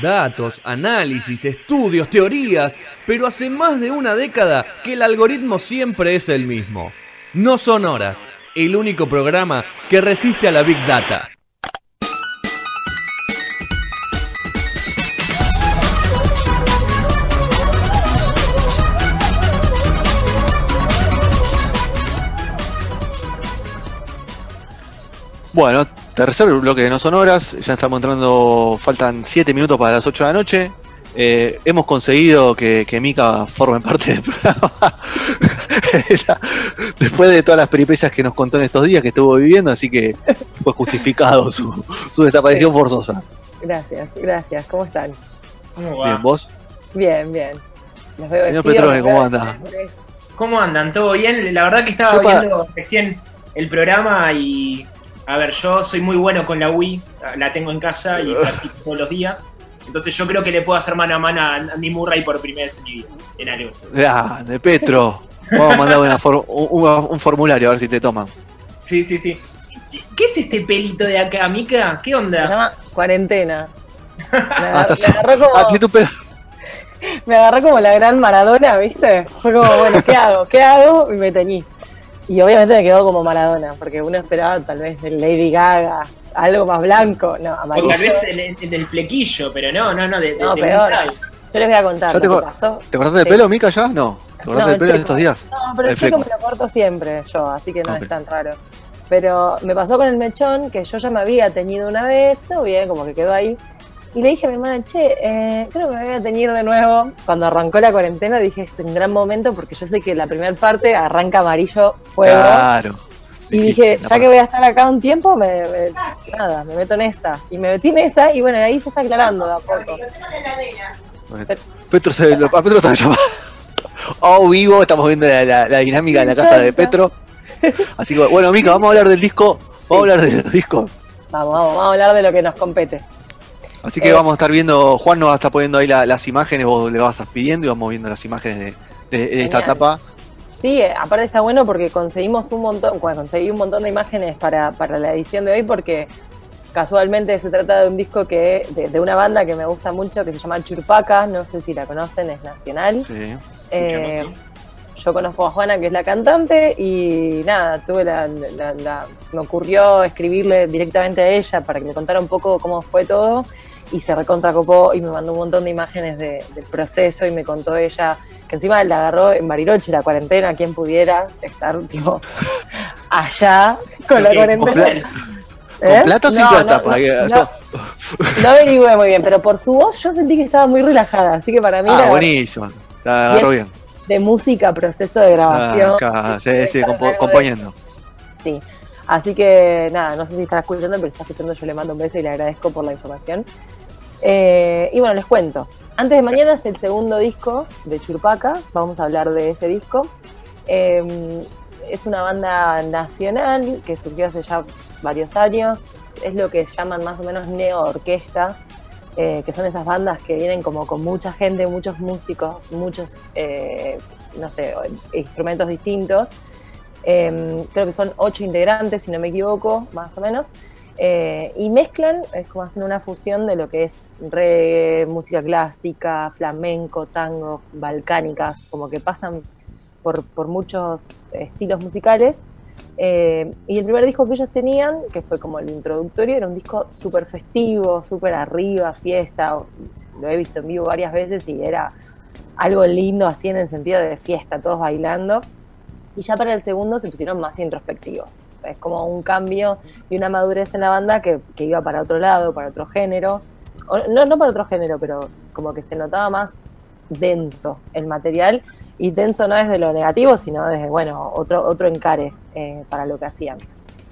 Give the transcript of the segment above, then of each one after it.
Datos, análisis, estudios, teorías, pero hace más de una década que el algoritmo siempre es el mismo. No son horas, el único programa que resiste a la Big Data. Bueno, tercer bloque de No Son Horas, ya estamos entrando, faltan 7 minutos para las 8 de la noche. Eh, hemos conseguido que, que Mika forme parte del programa. Después de todas las peripecias que nos contó en estos días que estuvo viviendo, así que fue justificado su, su desaparición forzosa. Gracias, gracias. ¿Cómo están? Bien, ¿vos? Bien, bien. Los veo Señor Petrone, ¿cómo anda? ¿Cómo andan? ¿Todo bien? La verdad que estaba Yo pa- viendo recién el programa y. A ver, yo soy muy bueno con la Wii, la tengo en casa y practico todos los días. Entonces yo creo que le puedo hacer mano a mano a Andy Murray por primera vez en mi vida, en algo. Ah, de Petro. Vamos a mandar una for- un, un- formulario a ver si te toman. Sí, sí, sí. ¿Qué es este pelito de acá, Mika? ¿Qué Se onda? llama cuarentena. Me, Ah, agar- estás- me agarró como, Ah, tiene tu pelo. me agarró como la gran Maradona, ¿viste? Fue como, bueno, ¿qué hago? ¿Qué hago? Y me teñí. Y obviamente me quedó como Maradona, porque uno esperaba tal vez de Lady Gaga, algo más blanco, no, O amarillo. tal vez el, el del flequillo, pero no, no, no, de, de- No, de peor. Yo les voy a contar Ya lo que pasó. ¿Te cortaste el Sí. pelo, Mika, ya? No. ¿Te cortaste No, el pelo en estos días? No, pero El el fleco me lo corto siempre yo, así que no Ok. es tan raro. Pero me pasó con el mechón, que yo ya me había teñido una vez, todo bien, como que quedó ahí. Y le dije a mi hermana, che, eh, creo que me voy a teñir de nuevo. Cuando arrancó la cuarentena dije, es un gran momento porque yo sé que la primera parte arranca amarillo fuego. Claro. y Difícil, dije, ya que voy a estar acá un tiempo, me, me- nada, me meto en esa. Y me metí en esa y bueno, ahí se está aclarando de a poco. Bueno, Petro se, lo- a Petro está llamando. Oh, vivo, estamos viendo la, la- la dinámica de la casa de Petro. Así que, bueno, Mica, vamos a hablar del disco. Vamos a hablar del disco. Vamos, vamos, vamos a hablar de lo que nos compete. Así que Eh. vamos a estar viendo. Juan nos va a estar poniendo ahí la- las imágenes, vos le vas pidiendo y vamos viendo las imágenes de, de- de esta etapa. Sí, aparte está bueno porque conseguimos un montón, bueno, conseguí un montón de imágenes para, para la edición de hoy porque casualmente se trata de un disco que de, de una banda que me gusta mucho que se llama Churpaca, no sé si la conocen, es nacional. Sí. Eh, yo conozco a Juana, que es la cantante, y nada, tuve la, la- la- se me ocurrió escribirle directamente a ella para que me contara un poco cómo fue todo, y se recontracopó y me mandó un montón de imágenes de- del proceso y me contó ella que encima la agarró en Bariloche la cuarentena, quien pudiera estar tipo allá con la cuarentena. ¿Con ¿Eh? plata o sin No, plata? no, que- no, no, no averigüé muy bien, pero por su voz yo sentí que estaba muy relajada, así que para mí Ah, buenísimo. Está agarró bien. de música, proceso de grabación. Ah, sí, sí, compo- de- componiendo. Sí. Así que nada, no sé si está escuchando, pero si está escuchando yo le mando un beso y le agradezco por la información. Eh, y bueno, les cuento. Antes de mañana es el segundo disco de Churpaca, vamos a hablar de ese disco. Eh, es una banda nacional que surgió hace ya varios años. Es lo que llaman más o menos neo-orquesta, eh, que son esas bandas que vienen como con mucha gente, muchos músicos, muchos, eh, no sé, instrumentos distintos. Eh, creo que son ocho integrantes, si no me equivoco, más o menos. Eh, y mezclan, es como hacen una fusión de lo que es reggae, música clásica, flamenco, tango, balcánicas, como que pasan por, por muchos estilos musicales. Eh, y el primer disco que ellos tenían, que fue como el introductorio, era un disco súper festivo, súper arriba, fiesta. Lo he visto en vivo varias veces y era algo lindo así en el sentido de fiesta, todos bailando. Y ya para el segundo se pusieron más introspectivos. Es como un cambio y una madurez en la banda que, que iba para otro lado, para otro género. O, no, no para otro género, pero como que se notaba más denso el material. Y denso no desde lo negativo, sino desde, bueno, otro, otro encare eh, para lo que hacían.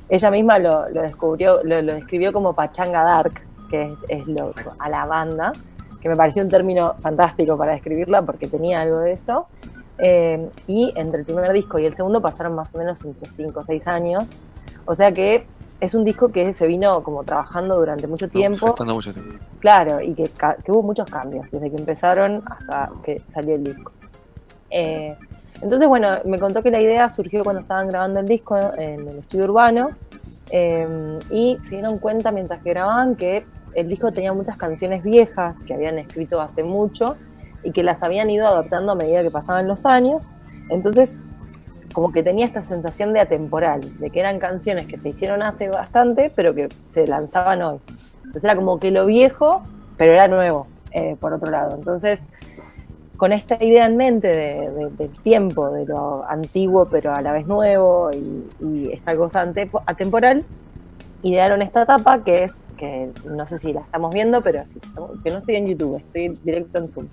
Ella misma lo, lo descubrió, lo, lo describió como Pachanga Dark, que es, es lo, a la banda, que me pareció un término fantástico para describirla porque tenía algo de eso. Eh, y entre el primer disco y el segundo pasaron más o menos entre 5 o 6 años. O sea que es un disco que se vino como trabajando durante mucho tiempo. Gestando mucho tiempo. Claro, y que, que hubo muchos cambios desde que empezaron hasta que salió el disco. Eh, entonces, bueno, me contó que la idea surgió cuando estaban grabando el disco en el estudio urbano eh, y se dieron cuenta mientras que grababan que el disco tenía muchas canciones viejas que habían escrito hace mucho y que las habían ido adaptando a medida que pasaban los años. Entonces, como que tenía esta sensación de atemporal, de que eran canciones que se hicieron hace bastante, pero que se lanzaban hoy. Entonces era como que lo viejo, pero era nuevo, eh, por otro lado. Entonces, con esta idea en mente de- de- del tiempo, de lo antiguo, pero a la vez nuevo, y, esta cosa atemporal, idearon esta etapa que es, que no sé si la estamos viendo, pero sí, que no estoy en YouTube, estoy directo en Zoom.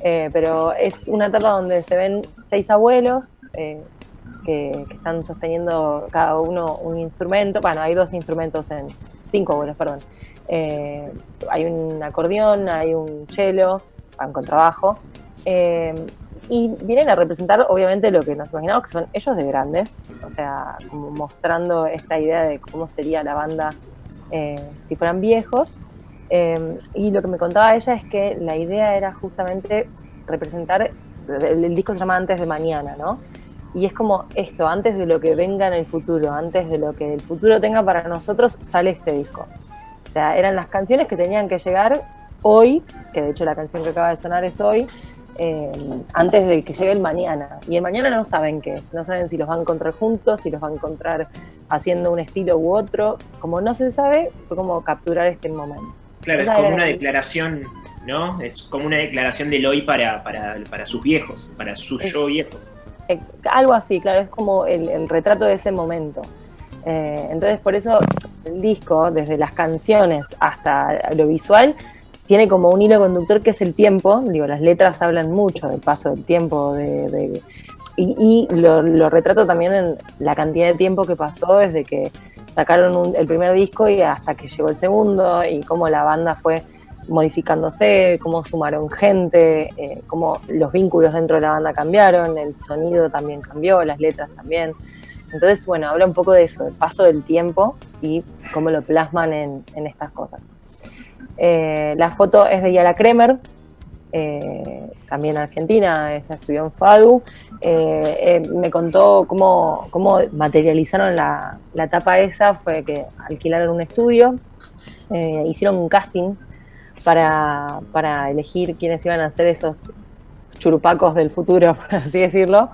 Eh, pero es una etapa donde se ven seis abuelos eh, que, están sosteniendo cada uno un instrumento. Bueno, hay dos instrumentos en. Cinco abuelos, perdón. Eh, hay un acordeón, hay un cello, un contrabajo. eh, y vienen a representar, obviamente, lo que nos imaginamos que son ellos de grandes, o sea, como mostrando esta idea de cómo sería la banda si fueran viejos. Eh, y lo que me contaba ella es que la idea era justamente representar, el, disco se llama Antes de Mañana, ¿no? Y es como esto, antes de lo que venga en el futuro, antes de lo que el futuro tenga para nosotros, sale este disco. O sea, eran las canciones que tenían que llegar hoy, que de hecho la canción que acaba de sonar es hoy, eh, antes de que llegue el mañana. Y el mañana no saben qué es, no saben si los van a encontrar juntos, si los van a encontrar haciendo un estilo u otro. Como no se sabe, fue como capturar este momento. Claro, es como una la- declaración, ¿no? Es como una declaración del hoy para, para, para sus viejos, para Es- yo viejos. Eh, algo así, claro, es como el, el retrato de ese momento. Eh, entonces, por eso el disco, desde las canciones hasta lo visual, tiene como un hilo conductor que es el tiempo. Digo, las letras hablan mucho del paso del tiempo, de, de- y, y lo, lo retrato también en la cantidad de tiempo que pasó desde que sacaron un- el primer disco y hasta que llegó el segundo, y cómo la banda fue modificándose, cómo sumaron gente, eh, cómo los vínculos dentro de la banda cambiaron, el sonido también cambió, las letras también. Entonces, bueno, habla un poco de eso, del paso del tiempo y cómo lo plasman en, en estas cosas. Eh, la foto es de Yara Kremer, eh, también argentina, ella estudió en FADU. Eh, eh, me contó cómo, cómo materializaron la, la etapa esa, fue que alquilaron un estudio, hicieron un casting para, para elegir quiénes iban a ser esos churupacos del futuro, por así decirlo.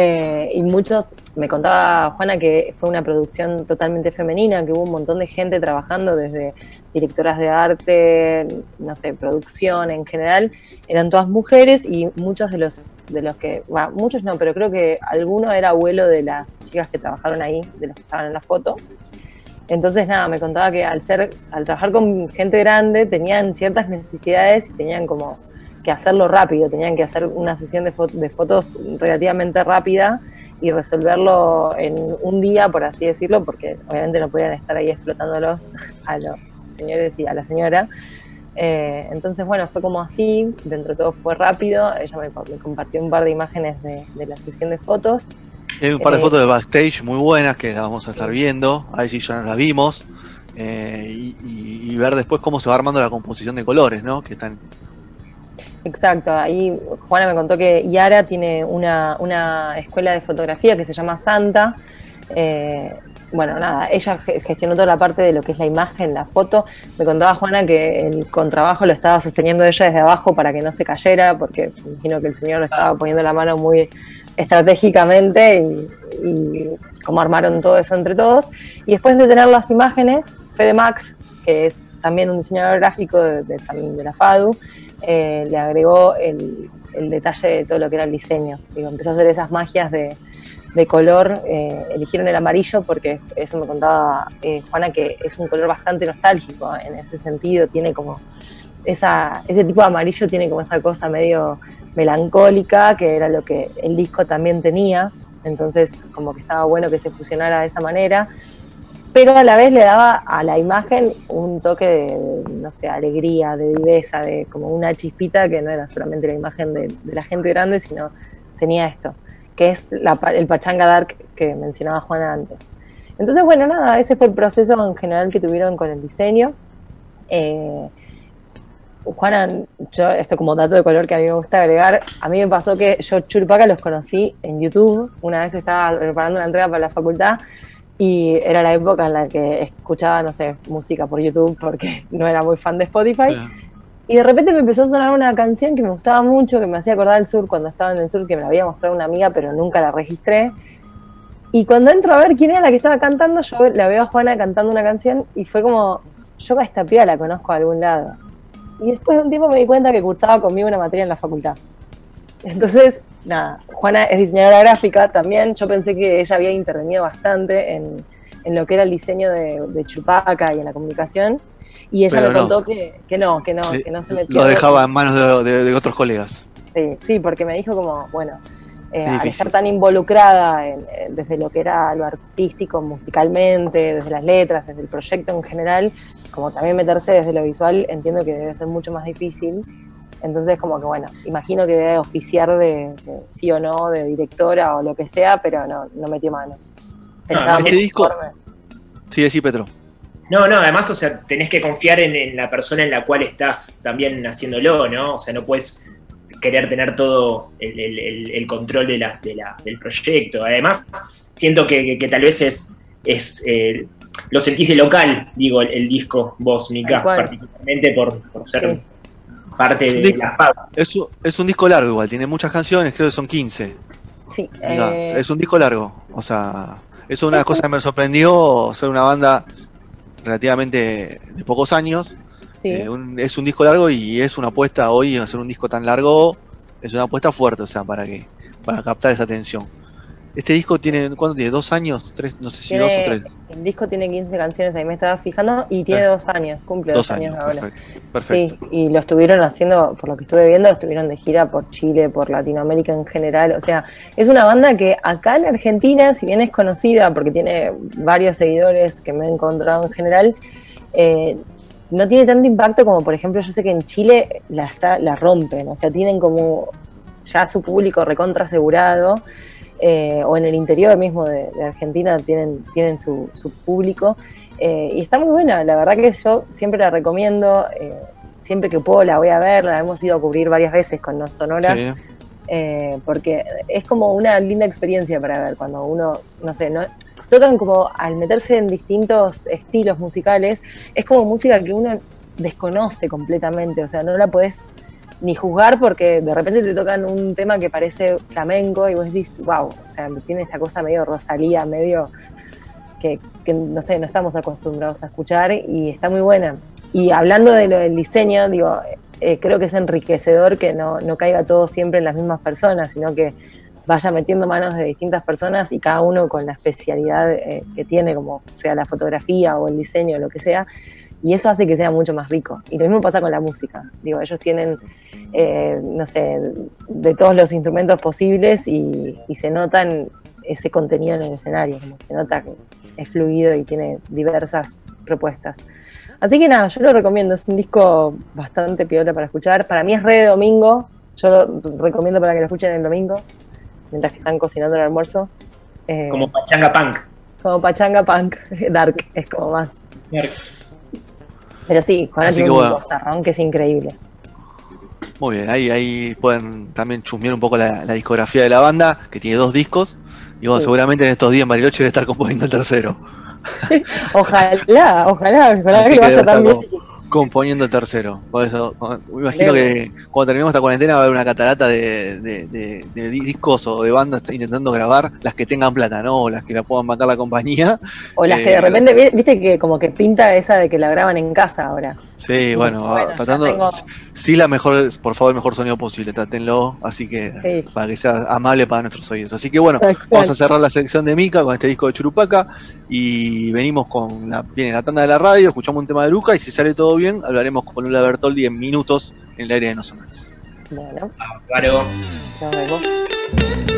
Eh, y muchos, me contaba Juana que fue una producción totalmente femenina, que hubo un montón de gente trabajando desde directoras de arte, no sé, producción en general, eran todas mujeres y muchos de los, de los que, muchos no, pero creo que alguno era abuelo de las chicas que trabajaron ahí, de los que estaban en la foto. Entonces, nada, me contaba que al ser, al trabajar con gente grande, tenían ciertas necesidades y tenían como que hacerlo rápido, tenían que hacer una sesión de, fo- de fotos relativamente rápida y resolverlo en un día, por así decirlo, porque obviamente no podían estar ahí explotándolos a los señores y a la señora. Eh, entonces, bueno, fue como así, dentro de todo fue rápido, ella me, co- me compartió un par de imágenes de, de la sesión de fotos. Hay un par de Eh, fotos de backstage muy buenas que las vamos a estar viendo, ahí sí ya no las vimos. eh, y, y- y ver después cómo se va armando la composición de colores, ¿no? Que están. Exacto, ahí Juana me contó que Yara tiene una, una escuela de fotografía que se llama Santa. Eh, bueno, nada, ella ge- gestionó toda la parte de lo que es la imagen, la foto. Me contaba Juana que el contrabajo lo estaba sosteniendo ella desde abajo para que no se cayera, porque imagino que el señor estaba poniendo la mano muy estratégicamente y, y cómo armaron todo eso entre todos. Y después de tener las imágenes, Fede Max, que es también un diseñador gráfico de, de- también de la FADU, eh, le agregó el, detalle de todo lo que era el diseño. Digo, empezó a hacer esas magias de, de color. eh, eligieron el amarillo porque eso me contaba eh, Juana que es un color bastante nostálgico en ese sentido. Tiene como esa, ese tipo de amarillo tiene como esa cosa medio melancólica, que era lo que el disco también tenía. Entonces, como que estaba bueno que se fusionara de esa manera pero a la vez le daba a la imagen un toque de, no sé, alegría, de viveza, de como una chispita que no era solamente la imagen de, la gente grande, sino tenía esto, que es la el Pachanga Dark que mencionaba Juana antes. Entonces, bueno, nada, ese fue el proceso en general que tuvieron con el diseño. Eh, Juana, yo, esto como dato de color que a mí me gusta agregar, a mí me pasó que yo Churpaca los conocí en YouTube, una vez estaba preparando una entrega para la facultad y era la época en la que escuchaba, no sé, música por YouTube porque no era muy fan de Spotify. Y de repente me empezó a sonar una canción que me gustaba mucho, que me hacía acordar del sur cuando estaba en el sur, que me la había mostrado una amiga, pero nunca la registré. Y cuando entro a ver quién era la que estaba cantando, yo la veo a Juana cantando una canción y fue como, yo a esta piba la conozco a algún lado. Y después de un tiempo me di cuenta que cursaba conmigo una materia en la facultad. Entonces, nada, Juana es diseñadora gráfica también. Yo pensé que ella había intervenido bastante en, en lo que era el diseño de, de, Chupaca y en la comunicación. Y ella Pero me no. contó que, que no, que no, que no se metió. Lo dejaba en manos de, de- de otros colegas. Sí, sí, porque me dijo como, bueno, eh, al estar tan involucrada en- en- desde lo que era lo artístico, musicalmente, desde las letras, desde el proyecto en general, como también meterse desde lo visual, entiendo que debe ser mucho más difícil. Entonces, como que bueno, imagino que debe oficiar de, de sí o no, de directora o lo que sea, pero no, no metió manos. Pensaba este disco-. Sí, sí, Petro. No, no, además, o sea, tenés que confiar en, en la persona en la cual estás también haciéndolo, ¿no? O sea, no puedes querer tener todo el, el- el- el control de la, de la- del proyecto. Además, siento que, que- que tal vez es, es eh, lo sentís de local, digo, el, el disco vos, Mika, particularmente por, por ser Sí. Parte de la fab. Es, un- es un disco largo igual, tiene muchas canciones, creo que son 15. Sí, eh, Es un disco largo. O sea, eso es una Es cosa que me sorprendió ser una banda relativamente de pocos años. sí. Eh, un- es un disco largo y es una apuesta hoy hacer un disco tan largo. Es una apuesta fuerte, o sea, para que para captar esa atención. Este disco tiene, ¿cuánto tiene? ¿Dos años? ¿Tres? No sé si dos o tres. el disco tiene 15 canciones, ahí me estaba fijando, y tiene Eh, dos años, cumple dos, Dos años, ahora. perfecto. Perfecto. Sí, y lo estuvieron haciendo, por lo que estuve viendo, estuvieron de gira por Chile, por Latinoamérica en general. O sea, es una banda que acá en Argentina, si bien es conocida porque tiene varios seguidores que me he encontrado en general, eh, no tiene tanto impacto como, por ejemplo, yo sé que en Chile la, está, la rompen. O sea, tienen como ya su público recontra asegurado. eh, o en el interior mismo de, de Argentina tienen, tienen su, su público. Eh, y está muy buena, la verdad que yo siempre la recomiendo, eh, siempre que puedo la voy a ver, la hemos ido a cubrir varias veces con No Sonoras, Sí. eh, porque es como una linda experiencia para ver cuando uno, no sé, no, tocan como al meterse en distintos estilos musicales, es como música que uno desconoce completamente, o sea, no la podés ni juzgar porque de repente te tocan un tema que parece flamenco y vos decís, wow, o sea, tiene esta cosa medio Rosalía, medio que, que, no sé, no estamos acostumbrados a escuchar y está muy buena. Y hablando de lo del diseño, digo, eh, creo que es enriquecedor que no, no caiga todo siempre en las mismas personas, sino que vaya metiendo manos de distintas personas y cada uno con la especialidad eh, que tiene, como sea la fotografía o el diseño o lo que sea, y eso hace que sea mucho más rico. Y lo mismo pasa con la música. Digo, ellos tienen, eh, no sé, de todos los instrumentos posibles y, y se notan ese contenido en el escenario, se nota es fluido y tiene diversas propuestas. Así que nada, yo lo recomiendo, es un disco bastante piola para escuchar. Para mí es re de domingo, yo lo recomiendo para que lo escuchen el domingo, mientras que están cocinando el almuerzo. Eh, Como Pachanga Punk. como Pachanga Punk, Dark, es como más. Pero sí, Juana Así tiene que un bueno. bozarrón que es increíble. Muy bien, ahí, ahí pueden también chusmear un poco la, la discografía de la banda, que tiene dos discos. Y bueno, Sí. seguramente en estos días Bariloche debe estar componiendo el tercero. Ojalá, ojalá, ojalá que que vaya tan bien. Componiendo el tercero. Por eso, me imagino que cuando terminemos esta cuarentena va a haber una catarata de, de- de- de discos o de bandas intentando grabar las que tengan plata, ¿no? O las que la puedan bancar la compañía. O las que Eh, de repente, vi- viste que como que pinta esa de que la graban en casa ahora. Sí, bueno, tratando. tengo- Sí, la mejor, por favor, el mejor sonido posible, trátenlo. Así que, Sí. para que sea amable para nuestros oídos. Así que bueno, vamos a cerrar la sección de Mica con este disco de Churupaca. Y venimos con la, viene la tanda de la radio, escuchamos un tema de Luca. Y si sale todo bien, hablaremos con Lula Bertoldi en minutos en el aire de No Sonoras. Bueno, Claro. nos vemos.